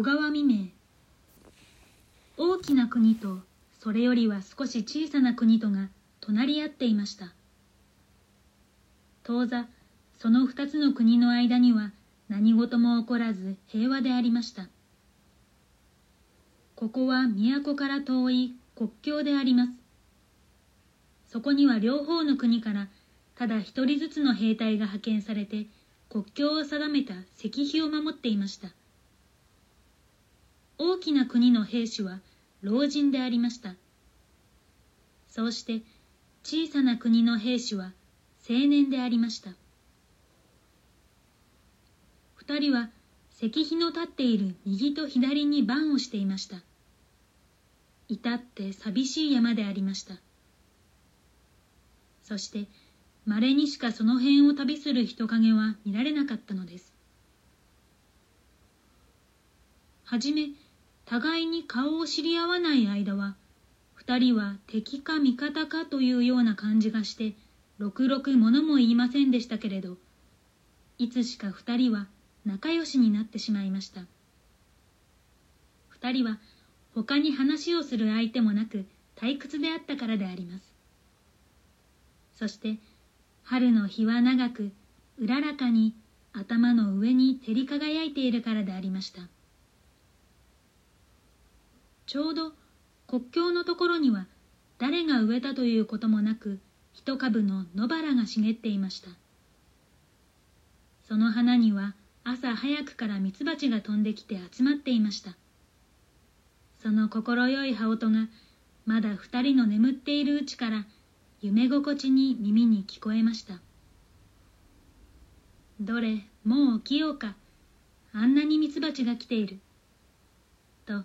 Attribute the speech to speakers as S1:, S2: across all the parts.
S1: 小川未明。大きな国とそれよりは少し小さな国とが隣り合っていました。当座その二つの国の間には何事も起こらず平和でありました。ここは都から遠い国境であります。そこには両方の国からただ一人ずつの兵隊が派遣されて国境を定めた石碑を守っていました。大きな国の兵士は老人でありました。そうして小さな国の兵士は青年でありました。二人は石碑の立っている右と左に番をしていました。至って寂しい山でありました。そして稀にしかその辺を旅する人影は見られなかったのです。はじめ互いに顔を知り合わない間は二人は敵か味方かというような感じがしてろくろくものも言いませんでしたけれどいつしか二人は仲良しになってしまいました。二人は他に話をする相手もなく退屈であったからであります。そして春の日は長くうららかに頭の上に照り輝いているからでありました。ちょうど国境のところには誰が植えたということもなく一株の野原が茂っていました。その花には朝早くからミツバチが飛んできて集まっていました。その快い羽音がまだ二人の眠っているうちから夢心地に耳に聞こえました。どれもう起きようか。あんなにミツバチが来ている。と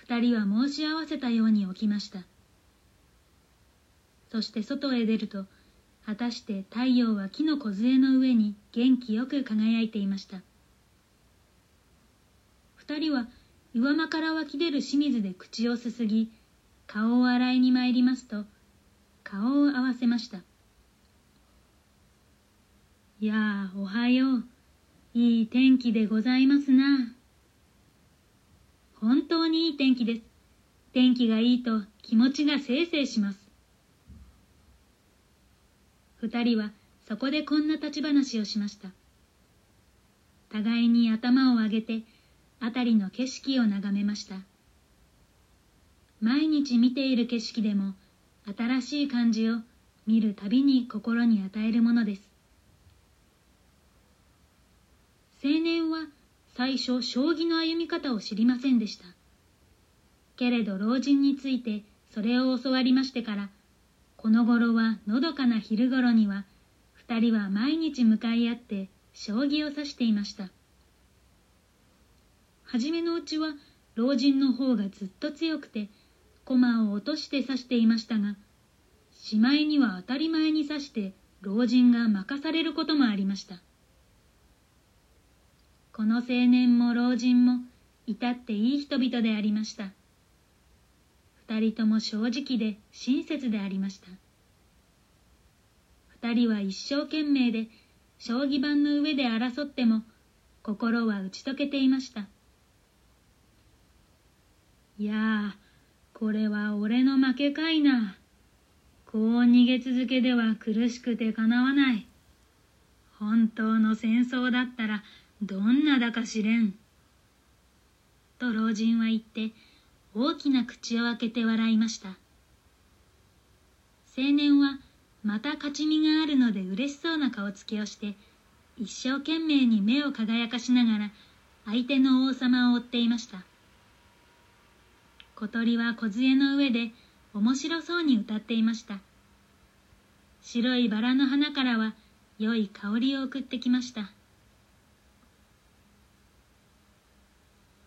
S1: 二人は申し合わせたように起きました。そして外へ出ると果たして太陽は木の梢の上に元気よく輝いていました。二人は岩間から湧き出る清水で口をすすぎ顔を洗いに参りますと顔を合わせました。いやあおはよう。いい天気でございますな。本当にいい天気です。天気がいいと気持ちがせいせいします。二人はそこでこんな立ち話をしました。互いに頭を上げて辺りの景色を眺めました。毎日見ている景色でも新しい感じを見るたびに心に与えるものです。青年は最初将棋の歩み方を知りませんでした。けれど老人についてそれを教わりましてからこの頃はのどかな昼頃には二人は毎日向かい合って将棋を指していました。はじめのうちは老人の方がずっと強くて駒を落として指していましたがしまいには当たり前に指して老人が任されることもありました。この青年も老人も至っていい人々でありました二人とも正直で親切でありました二人は一生懸命で将棋盤の上で争っても心は打ち解けていましたいやあこれは俺の負けかいな。こう逃げ続けでは苦しくてかなわない。本当の戦争だったらどんなだか知れん。と老人は言って大きな口を開けて笑いました。青年はまた勝ち身があるので嬉しそうな顔つきをして一生懸命に目を輝かしながら相手の王様を追っていました。小鳥は梢の上で面白そうに歌っていました白いバラの花からは良い香りを送ってきました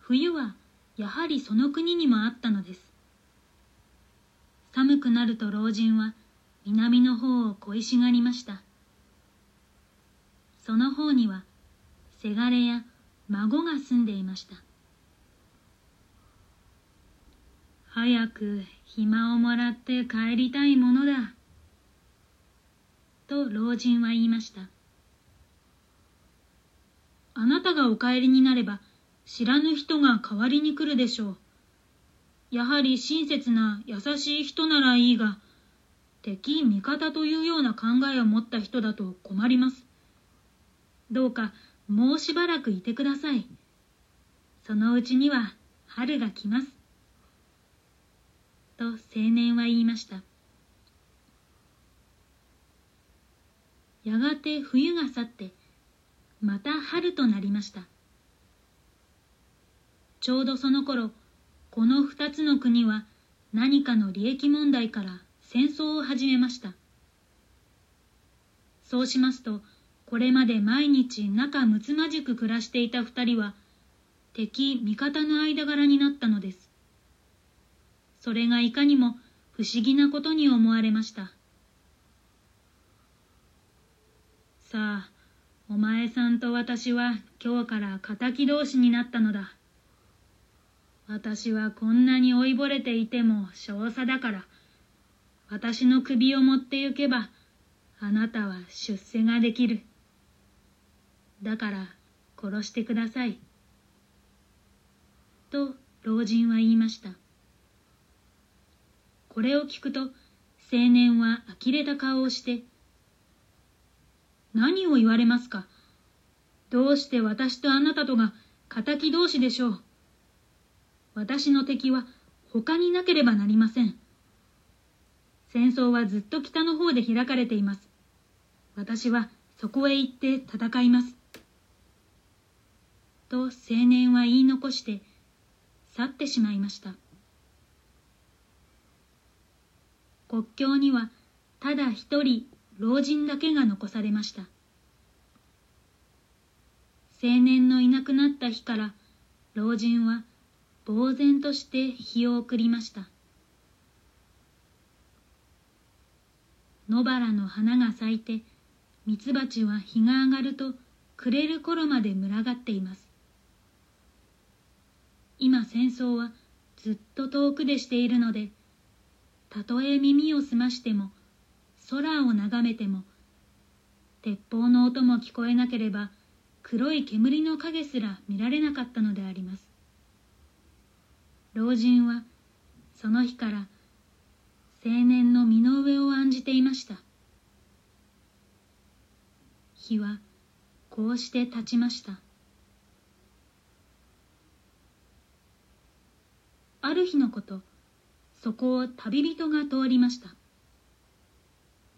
S1: 冬はやはりその国にもあったのです寒くなると老人は南の方を恋しがりましたその方にはせがれや孫が住んでいました早く暇をもらって帰りたいものだ。と老人は言いました。あなたがお帰りになれば、知らぬ人が代わりに来るでしょう。やはり親切な優しい人ならいいが、敵味方というような考えを持った人だと困ります。どうかもうしばらくいてください。そのうちには春が来ます。と青年は言いました。やがて冬が去って、また春となりました。ちょうどその頃、この二つの国は何かの利益問題から戦争を始めました。そうしますと、これまで毎日仲睦まじく暮らしていた二人は、敵味方の間柄になったのです。それがいかにも不思議なことに思われました。さあ、お前さんと私は今日から敵同士になったのだ。私はこんなに老いぼれていても少佐だから、私の首を持って行けば、あなたは出世ができる。だから殺してください。と老人は言いました。これを聞くと青年は呆れた顔をして、何を言われますか？どうして私とあなたとが敵同士でしょう？私の敵は他になければなりません。戦争はずっと北の方で開かれています。私はそこへ行って戦います。と青年は言い残して去ってしまいました。国境にはただ一人老人だけが残されました。青年のいなくなった日から老人は呆然として日を送りました。野原の花が咲いてミツバチは日が上がると暮れる頃まで群がっています。今戦争はずっと遠くでしているのでたとえ耳を澄ましても空を眺めても鉄砲の音も聞こえなければ黒い煙の影すら見られなかったのであります。老人はその日から青年の身の上を案じていました。日はこうして立ちました。ある日のことそこを旅人が通りました。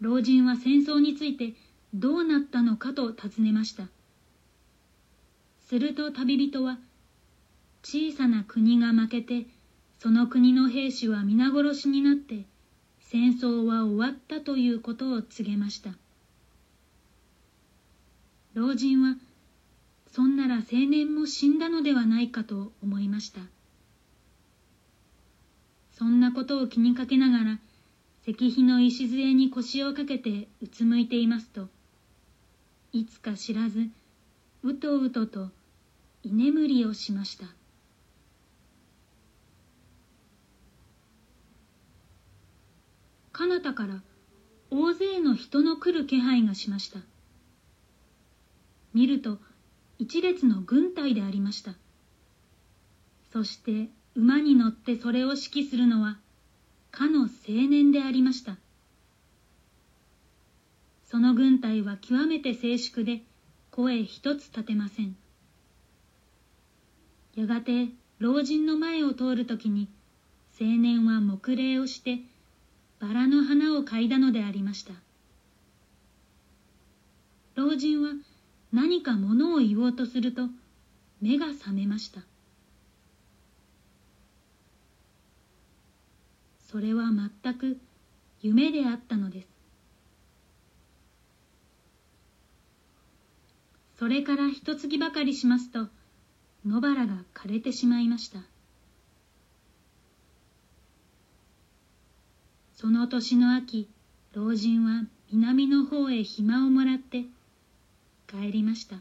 S1: 老人は戦争についてどうなったのかと尋ねました。すると旅人は小さな国が負けてその国の兵士は皆殺しになって戦争は終わったということを告げました。老人はそんなら青年も死んだのではないかと思いました。そんなことを気にかけながら石碑の礎に腰をかけてうつむいていますといつか知らずうとうとと居眠りをしました。彼方から大勢の人の来る気配がしました。見ると一列の軍隊でありました。そして馬に乗ってそれを指揮するのはかの青年でありました。その軍隊は極めて静粛で声一つ立てません。やがて老人の前を通るときに青年は黙礼をしてバラの花を嗅いだのでありました。老人は何かものを言おうとすると目が覚めました。それは全く夢であったのです。それから一月ばかりしますと野原が枯れてしまいました。その年の秋老人は南の方へ暇をもらって帰りました。